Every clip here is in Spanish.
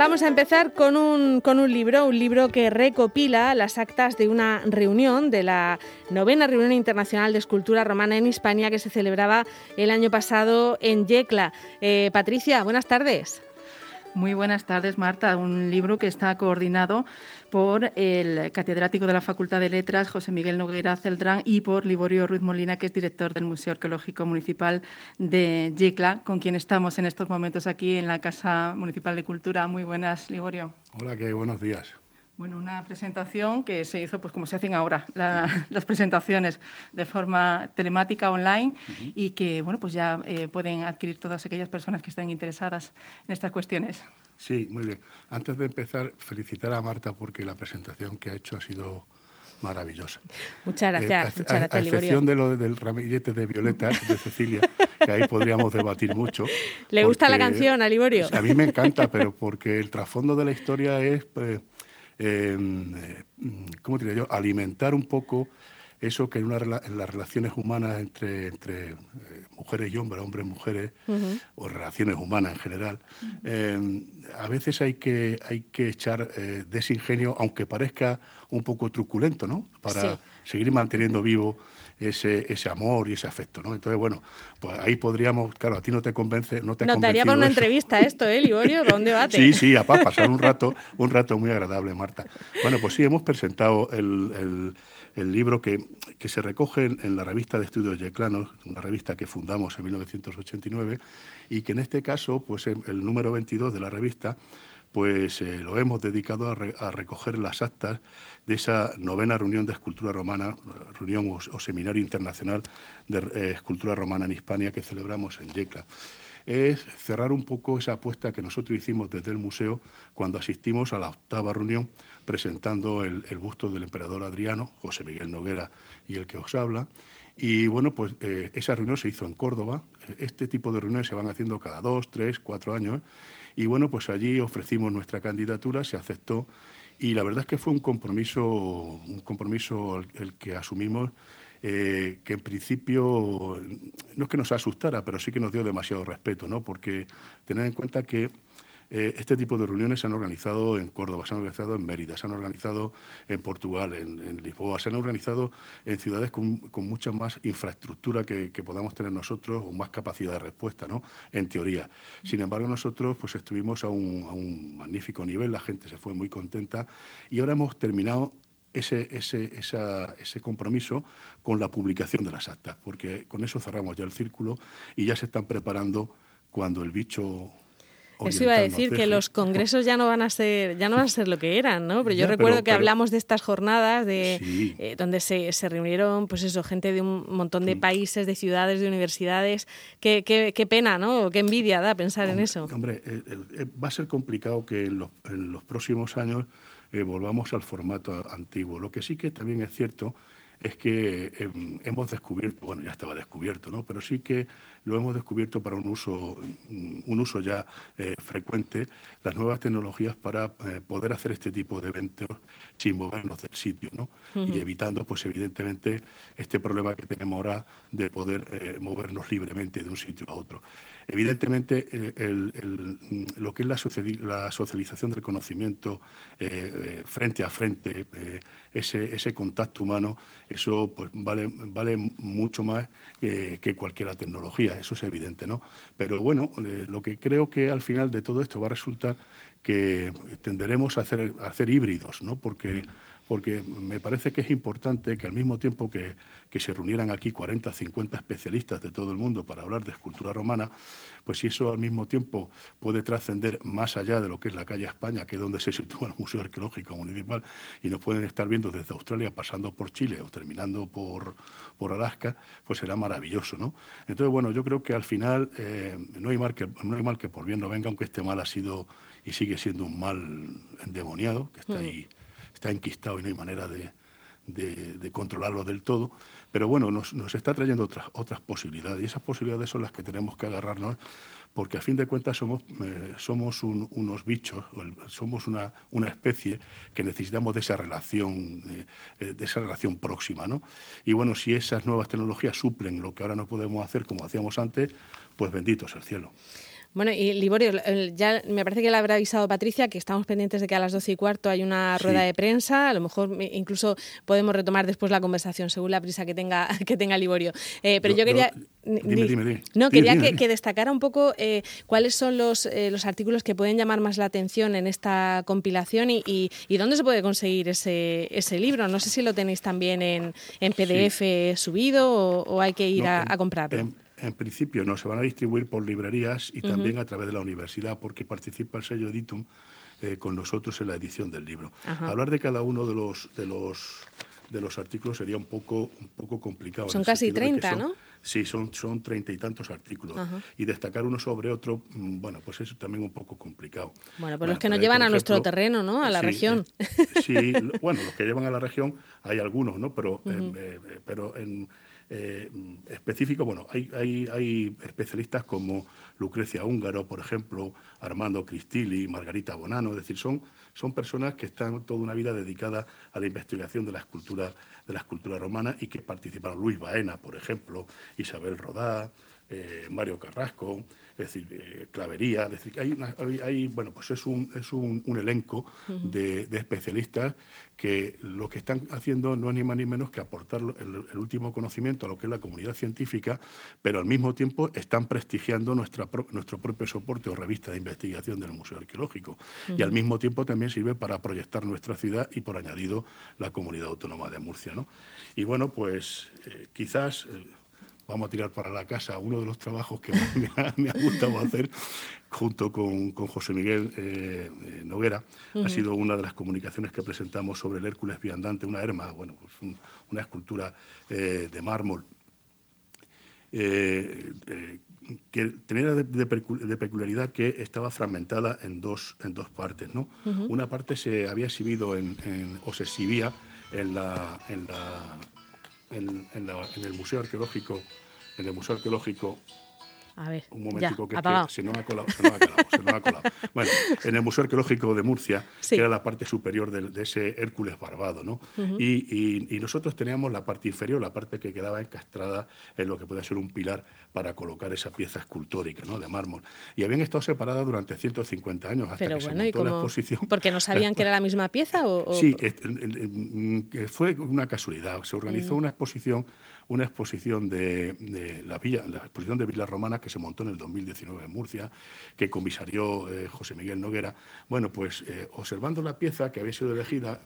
vamos a empezar con un, con un libro, un libro que recopila las actas de una reunión, de la novena reunión internacional de escultura romana en Hispania que se celebraba el año pasado en Yecla. Eh, Patricia, buenas tardes. Muy buenas tardes, Marta. Un libro que está coordinado por el catedrático de la Facultad de Letras, José Miguel Noguera Celdrán, y por Liborio Ruiz Molina, que es director del Museo Arqueológico Municipal de Yecla, con quien estamos en estos momentos aquí en la Casa Municipal de Cultura. Muy buenas, Liborio. Hola, qué buenos días. Bueno, una presentación que se hizo pues como se hacen ahora las presentaciones de forma telemática online y que bueno pues ya eh, pueden adquirir todas aquellas personas que estén interesadas en estas cuestiones. Sí, muy bien. Antes de empezar, felicitar a Marta porque la presentación que ha hecho ha sido maravillosa. Muchas eh, gracias. muchas gracias, a, excepción de lo del ramillete de violetas de Cecilia, que ahí podríamos debatir mucho. ¿Le gusta la canción a Liborio? A mí me encanta, pero porque el trasfondo de la historia es... Pues, eh, ¿cómo diría yo?, alimentar un poco eso que en, una, en las relaciones humanas entre, entre eh, mujeres y hombres, hombres y mujeres, o relaciones humanas en general, em, a veces hay que, hay que echar eh, desingenio, aunque parezca un poco truculento, ¿no? Para seguir manteniendo vivo ese, ese amor y ese afecto, ¿no? Entonces, bueno, pues ahí podríamos, claro, a ti no te convence, no te para una entrevista esto, ¿eh, Liborio? ¿Para un debate? sí, sí, a pasar un rato, un rato muy agradable, Marta. Bueno, pues sí, hemos presentado el, el, libro que, que, se recoge en, la revista de estudios yeclanos, una revista que fundamos en 1989, y que en este caso, pues el número 22 de la revista, pues eh, lo hemos dedicado a, recoger las actas de esa novena reunión de escultura romana, reunión o, seminario internacional de eh, escultura romana en Hispania que celebramos en Yecla. Es cerrar un poco esa apuesta que nosotros hicimos desde el museo cuando asistimos a la octava reunión presentando el, busto del emperador Adriano, José Miguel Noguera y el que os habla. Y bueno, pues eh, esa reunión se hizo en Córdoba. Este tipo de reuniones se van haciendo cada dos, tres, cuatro años y bueno, pues allí ofrecimos nuestra candidatura, se aceptó y la verdad es que fue un compromiso, un compromiso el, que asumimos eh, que en principio no es que nos asustara, pero sí que nos dio demasiado respeto, ¿no? Porque tener en cuenta que eh, este tipo de reuniones se han organizado en Córdoba, se han organizado en Mérida, se han organizado en Portugal, en, Lisboa, se han organizado en ciudades con, mucha más infraestructura que, podamos tener nosotros o más capacidad de respuesta, ¿no? En teoría. Sin embargo, nosotros pues estuvimos a un, magnífico nivel, la gente se fue muy contenta y ahora hemos terminado ese, ese, ese, compromiso con la publicación de las actas, porque con eso cerramos ya el círculo y ya se están preparando cuando el bicho eso iba a decir que los congresos ya no van a ser ya no van a ser lo que eran, ¿no? Pero yo recuerdo que hablamos de estas jornadas de eh, donde se, se, reunieron, pues eso, gente de un montón de países, de ciudades, de universidades. Qué, qué, qué pena, ¿no? Qué envidia da pensar en eso. Hombre, eh, eh, va a ser complicado que en los, en los próximos años volvamos al formato antiguo. Lo que sí que también es cierto es que hemos descubierto, bueno, ya estaba descubierto, ¿no? Pero sí que lo hemos descubierto para un uso, un uso ya eh, frecuente, las nuevas tecnologías para eh, poder hacer este tipo de eventos sin movernos del sitio, ¿no? Y evitando, pues evidentemente, este problema que tenemos ahora de poder eh, movernos libremente de un sitio a otro. Evidentemente, lo que es la, socialización del conocimiento frente a frente, ese, ese, contacto humano, eso pues, vale, vale mucho más que cualquier tecnología eso es evidente, ¿no? Pero bueno, eh, lo que creo que al final de todo esto va a resultar que tenderemos a hacer, a hacer híbridos, ¿no? Porque porque me parece que es importante que al mismo tiempo que, se reunieran aquí 40, 50 especialistas de todo el mundo para hablar de escultura romana, pues si eso al mismo tiempo puede trascender más allá de lo que es la calle España, que es donde se sitúa el Museo Arqueológico Municipal, y nos pueden estar viendo desde Australia, pasando por Chile o terminando por, por Alaska, pues será maravilloso, ¿no? Entonces, bueno, yo creo que al final eh, no, hay mal que, no hay mal que por bien no venga, aunque este mal ha sido y sigue siendo un mal endemoniado, que está mm. ahí está enquistado y no hay manera de, controlarlo del todo. Pero bueno, nos, está trayendo otras, otras posibilidades y esas posibilidades son las que tenemos que agarrarnos porque a fin de cuentas somos, eh, somos unos bichos, somos una, una, especie que necesitamos de esa relación, eh, eh, de esa relación próxima. ¿no? Y bueno, si esas nuevas tecnologías suplen lo que ahora no podemos hacer como hacíamos antes, pues bendito sea el cielo. Bueno, y Liborio, ya me parece que le habrá avisado Patricia que estamos pendientes de que a las doce y cuarto hay una rueda de prensa. A lo mejor incluso podemos retomar después la conversación según la prisa que tenga, que tenga Liborio. Eh, pero yo, quería. Dime, dime, No, quería que, destacara un poco eh, cuáles son los, eh, los artículos que pueden llamar más la atención en esta compilación y, y, dónde se puede conseguir ese, ese libro. No sé si lo tenéis también en, en PDF subido o, hay que ir a, comprarlo en principio no se van a distribuir por librerías y también a través de la universidad, porque participa el sello Editum eh, con nosotros en la edición del libro. Hablar de cada uno de los, de los de los artículos sería un poco, un poco complicado. Son casi 30, ¿no? Sí, son, son treinta y tantos artículos. Y destacar uno sobre otro, mm, bueno, pues eso también un poco complicado. Bueno, pues los que nos llevan a nuestro terreno, ¿no? A la región. Eh, sí, bueno, los que llevan a la región hay algunos, ¿no? Pero, eh, pero en eh, bueno, hay, hay, hay, especialistas como Lucrecia Húngaro, por ejemplo, Armando Cristilli, Margarita Bonano, es decir, son, son personas que están toda una vida dedicada a la investigación de la escultura, de la escultura romana y que participaron. Luis Baena, por ejemplo, Isabel Rodá, eh, Mario Carrasco, es decir, eh, clavería, es decir, hay, hay, bueno, pues es un, es un, elenco de, especialistas que lo que están haciendo no es ni más ni menos que aportar el, último conocimiento a lo que es la comunidad científica, pero al mismo tiempo están prestigiando nuestra nuestro propio soporte o revista de investigación del Museo Arqueológico. Y al mismo tiempo también sirve para proyectar nuestra ciudad y por añadido la comunidad autónoma de Murcia. ¿no? Y bueno, pues eh, quizás... Eh, vamos a tirar para la casa uno de los trabajos que me ha, gustado hacer junto con, José Miguel eh, eh, Noguera. Ha sido una de las comunicaciones que presentamos sobre el Hércules viandante, una herma, bueno, pues una escultura eh, de mármol. que tenía de, peculiaridad que estaba fragmentada en dos, en dos partes. ¿no? Una parte se había exhibido en, o se exhibía en la, en la en, el Museo Arqueológico, en el Museo Arqueológico a ver, un momentico que, se nos ha colado, se nos ha colado, se nos ha colado. Bueno, en el Museo Arqueológico de Murcia, que era la parte superior de, ese Hércules barbado, ¿no? y, nosotros teníamos la parte inferior, la parte que quedaba encastrada en lo que puede ser un pilar para colocar esa pieza escultórica, ¿no? De mármol. Y habían estado separadas durante 150 años hasta que se montó la exposición. ¿Porque no sabían que era la misma pieza? O, Sí, fue una casualidad. Se organizó mm. una exposición una exposición de, la villa, la exposición de Villa Romana que se montó en el 2019 en Murcia, que comisarió eh, José Miguel Noguera. Bueno, pues eh, observando la pieza que había sido elegida,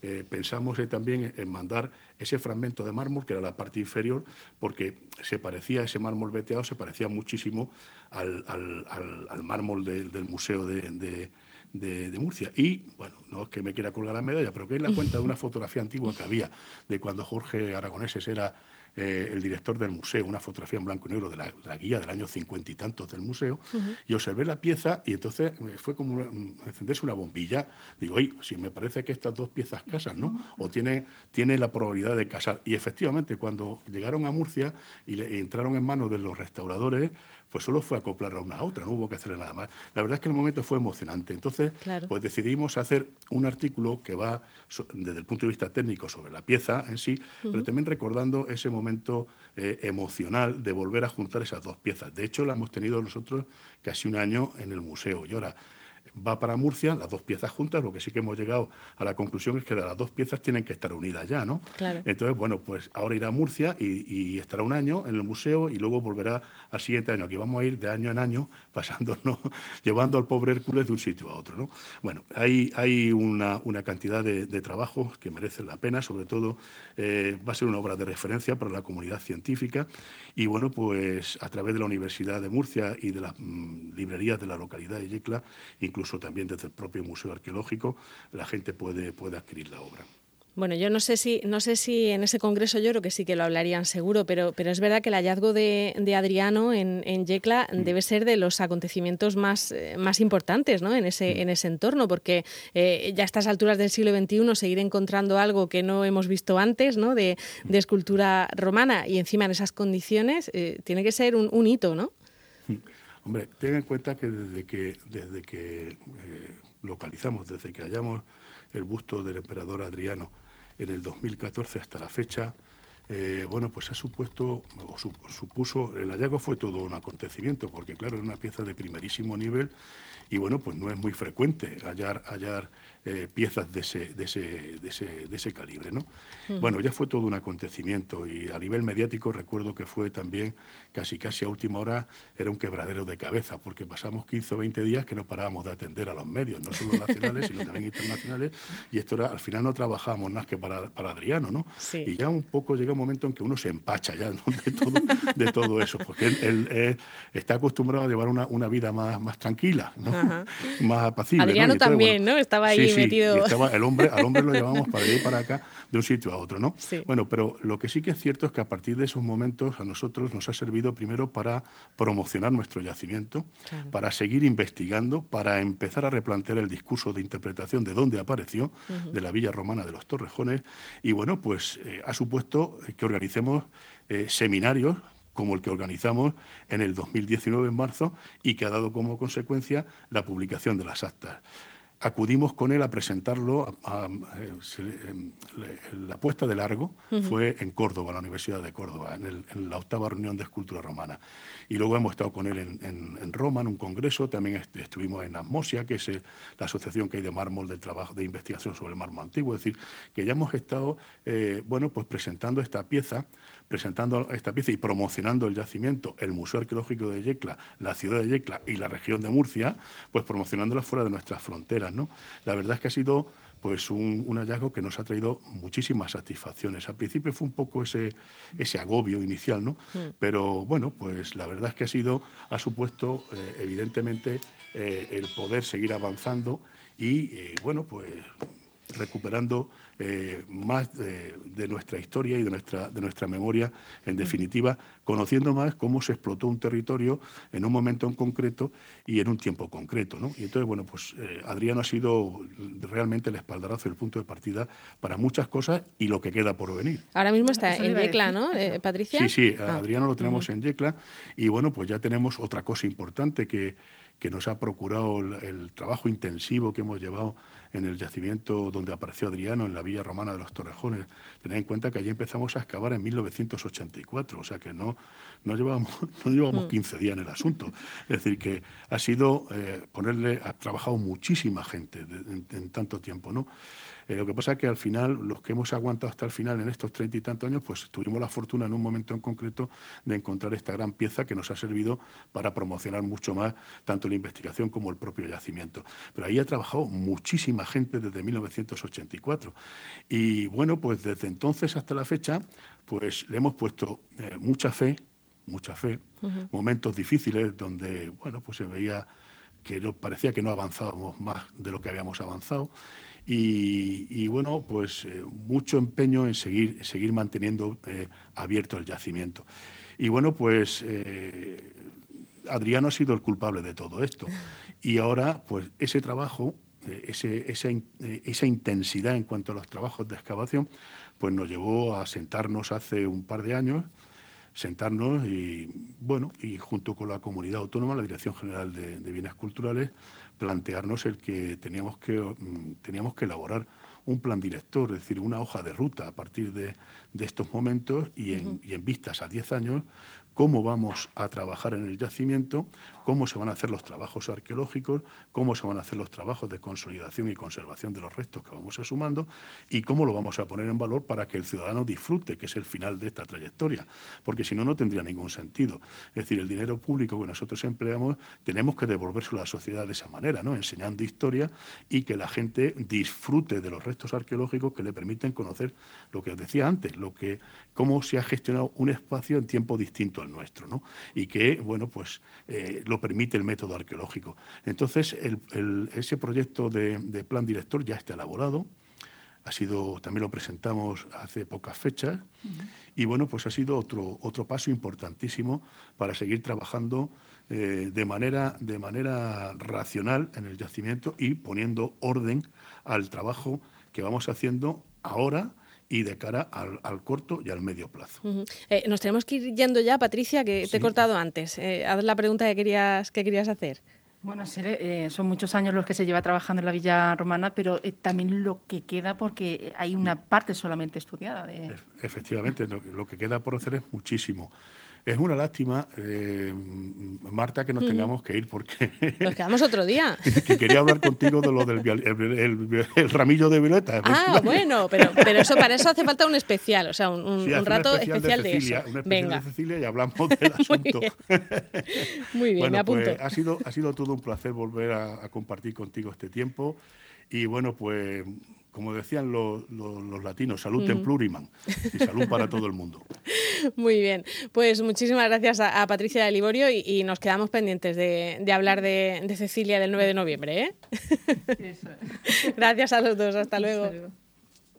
eh, pensamos también en mandar ese fragmento de mármol, que era la parte inferior, porque se parecía, ese mármol veteado se parecía muchísimo al, mármol del Museo de, de, Murcia. Y, bueno, no es que me quiera colgar la medalla, pero que es la cuenta de una fotografía antigua que había de cuando Jorge Aragoneses era eh, el director del museo, una fotografía en blanco y negro de la, guía del año cincuenta y tantos del museo, y observé la pieza y entonces fue como encenderse una bombilla. Digo, oye, si me parece que estas dos piezas casan, ¿no? O tiene, tiene la probabilidad de casar. Y efectivamente, cuando llegaron a Murcia y, le, entraron en manos de los restauradores, pues solo fue acoplar a una a otra, no hubo que hacerle nada más. La verdad es que el momento fue emocionante. Entonces, pues decidimos hacer un artículo que va desde el punto de vista técnico sobre la pieza en sí, pero también recordando ese momento eh, emocional de volver a juntar esas dos piezas. De hecho, la hemos tenido nosotros casi un año en el museo. Y ahora va para Murcia, las dos piezas juntas, lo que sí que hemos llegado a la conclusión es que las dos piezas tienen que estar unidas ya, ¿no? Entonces, bueno, pues ahora irá a Murcia y, estará un año en el museo y luego volverá al siguiente año. Aquí vamos a ir de año en año pasándonos, llevando al pobre Hércules de un sitio a otro, ¿no? Bueno, hay, hay una, cantidad de, trabajos que merecen la pena, sobre todo eh, va a ser una obra de referencia para la comunidad científica y bueno, pues a través de la Universidad de Murcia y de las mm, librerías de la localidad de Yecla, incluso también desde el propio Museo Arqueológico, la gente puede, puede adquirir la obra. Bueno, yo no sé si no sé si en ese congreso yo creo que sí que lo hablarían seguro, pero, pero es verdad que el hallazgo de, Adriano en, en Yecla mm. debe ser de los acontecimientos más, eh, más importantes ¿no? en, ese, mm. en ese entorno, porque eh, ya a estas alturas del siglo XXI seguir encontrando algo que no hemos visto antes ¿no? de, de escultura romana y encima en esas condiciones eh, tiene que ser un, un, hito, ¿no? Hombre, ten en cuenta que desde que, desde que localizamos, desde que hallamos el busto del emperador Adriano, en el 2014 hasta la fecha, eh, bueno, pues ha supuesto, o supuso, el hallazgo fue todo un acontecimiento, porque claro, era una pieza de primerísimo nivel y bueno, pues no es muy frecuente hallar, hallar eh, piezas de ese, de, ese, de, ese, de ese calibre. ¿no? Bueno, ya fue todo un acontecimiento y a nivel mediático recuerdo que fue también casi casi a última hora, era un quebradero de cabeza, porque pasamos 15 o 20 días que no parábamos de atender a los medios, no solo nacionales, sino también internacionales, y esto era, al final no trabajábamos más que para, para Adriano, ¿no? Y ya un poco llega un momento en que uno se empacha ya de, todo, de todo eso, porque él, está acostumbrado a llevar una, una vida más, más tranquila, ¿no? más apacible. Adriano también, ¿no? Estaba ahí metido. el hombre, al hombre lo llevamos para ir para acá de un sitio a otro, ¿no? Bueno, pero lo que sí que es cierto es que a partir de esos momentos a nosotros nos ha servido primero para promocionar nuestro yacimiento, para seguir investigando, para empezar a replantear el discurso de interpretación de dónde apareció, de la villa romana de los Torrejones, y bueno, pues eh, ha supuesto que organicemos eh, seminarios como el que organizamos en el 2019 en marzo y que ha dado como consecuencia la publicación de las actas acudimos con él a presentarlo. la puesta de largo fue en Córdoba, la Universidad de Córdoba, en, la octava reunión de escultura romana. Y luego hemos estado con él en, Roma, en un congreso. También estuvimos en Asmosia, que es la asociación que hay de mármol del trabajo de investigación sobre el mármol antiguo. Es decir, que ya hemos estado eh, bueno, pues presentando esta pieza presentando esta pieza y promocionando el yacimiento, el Museo Arqueológico de Yecla, la ciudad de Yecla y la región de Murcia, pues promocionándola fuera de nuestras fronteras. ¿No? La verdad es que ha sido pues un, hallazgo que nos ha traído muchísimas satisfacciones. Al principio fue un poco ese, ese agobio inicial, ¿no? Mm. Pero bueno, pues la verdad es que ha sido, ha supuesto eh, evidentemente eh, el poder seguir avanzando y eh, bueno, pues recuperando eh, más de, nuestra historia y de nuestra, de nuestra memoria, en definitiva, conociendo más cómo se explotó un territorio en un momento en concreto y en un tiempo concreto. ¿no? Y entonces, bueno, pues eh, Adriano ha sido realmente el espaldarazo, el punto de partida para muchas cosas y lo que queda por venir. Ahora mismo está en Yecla, ¿no, eh, Patricia? Sí, sí, ah. Adriano lo tenemos en Yecla y bueno, pues ya tenemos otra cosa importante que, que nos ha procurado el trabajo intensivo que hemos llevado en el yacimiento donde apareció Adriano, en la villa romana de los Torrejones. Tened en cuenta que allí empezamos a excavar en 1984, o sea que no, no llevamos, no llevamos 15 mm. días en el asunto. Es decir, que ha sido eh, ponerle, ha trabajado muchísima gente en, en tanto tiempo, ¿no? Eh, lo que pasa es que al final, los que hemos aguantado hasta el final en estos treinta y tantos años, pues tuvimos la fortuna en un momento en concreto de encontrar esta gran pieza que nos ha servido para promocionar mucho más tanto la investigación como el propio yacimiento. Pero ahí ha trabajado muchísima gente desde 1984. Y bueno, pues desde entonces hasta la fecha, pues le hemos puesto eh, mucha fe, mucha fe, momentos difíciles donde, bueno, pues se veía que parecía que no avanzábamos más de lo que habíamos avanzado y, bueno, pues eh, mucho empeño en seguir, seguir manteniendo eh, abierto el yacimiento. Y bueno, pues eh, Adriano ha sido el culpable de todo esto. Y ahora, pues ese trabajo, esa, intensidad en cuanto a los trabajos de excavación, pues nos llevó a sentarnos hace un par de años sentarnos y, bueno, y junto con la comunidad autónoma, la Dirección General de Bienes Culturales, plantearnos el que teníamos que, mm, teníamos que elaborar un plan director, es decir, una hoja de ruta a partir de, de estos momentos y en, y en vistas a 10 años, cómo vamos a trabajar en el yacimiento, cómo se van a hacer los trabajos arqueológicos, cómo se van a hacer los trabajos de consolidación y conservación de los restos que vamos sumando y cómo lo vamos a poner en valor para que el ciudadano disfrute, que es el final de esta trayectoria, porque si no, no tendría ningún sentido. Es decir, el dinero público que nosotros empleamos tenemos que devolvérselo a la sociedad de esa manera, ¿no? enseñando historia y que la gente disfrute de los restos arqueológicos que le permiten conocer lo que os decía antes, lo que, cómo se ha gestionado un espacio en tiempo distinto al nuestro, ¿no? y que, bueno, pues eh, lo permite el método arqueológico. Entonces, ese proyecto de, plan director ya está elaborado, ha sido, también lo presentamos hace pocas fechas, y bueno, pues ha sido otro, otro paso importantísimo para seguir trabajando eh, de, manera, de manera racional en el yacimiento y poniendo orden al trabajo que vamos haciendo ahora y de cara al, corto y al medio plazo. Eh, nos tenemos que ir yendo ya, Patricia, que te he cortado antes. Eh, haz la pregunta que querías, que querías hacer. Bueno, eh, son muchos años los que se lleva trabajando en la Villa Romana, pero eh, también lo que queda porque hay una parte solamente estudiada. De... Efectivamente, lo que queda por hacer es muchísimo. Es una lástima, eh, Marta, que nos tengamos que ir porque... Nos quedamos otro día. que quería hablar contigo de lo del el, ramillo de violeta. Ah, bueno, pero, pero eso para eso hace falta un especial, o sea, un, rato especial, de, eso. Un especial Venga. de Cecilia y hablamos del asunto. Muy bien, me apunto. Pues, ha, sido, ha sido todo un placer volver a compartir contigo este tiempo y bueno, pues como decían los, latinos, salud en pluriman y salud para todo el mundo. Muy bien, pues muchísimas gracias a, Patricia de Liborio y, nos quedamos pendientes de, hablar de, Cecilia del 9 de noviembre. ¿eh? gracias a los dos, hasta luego.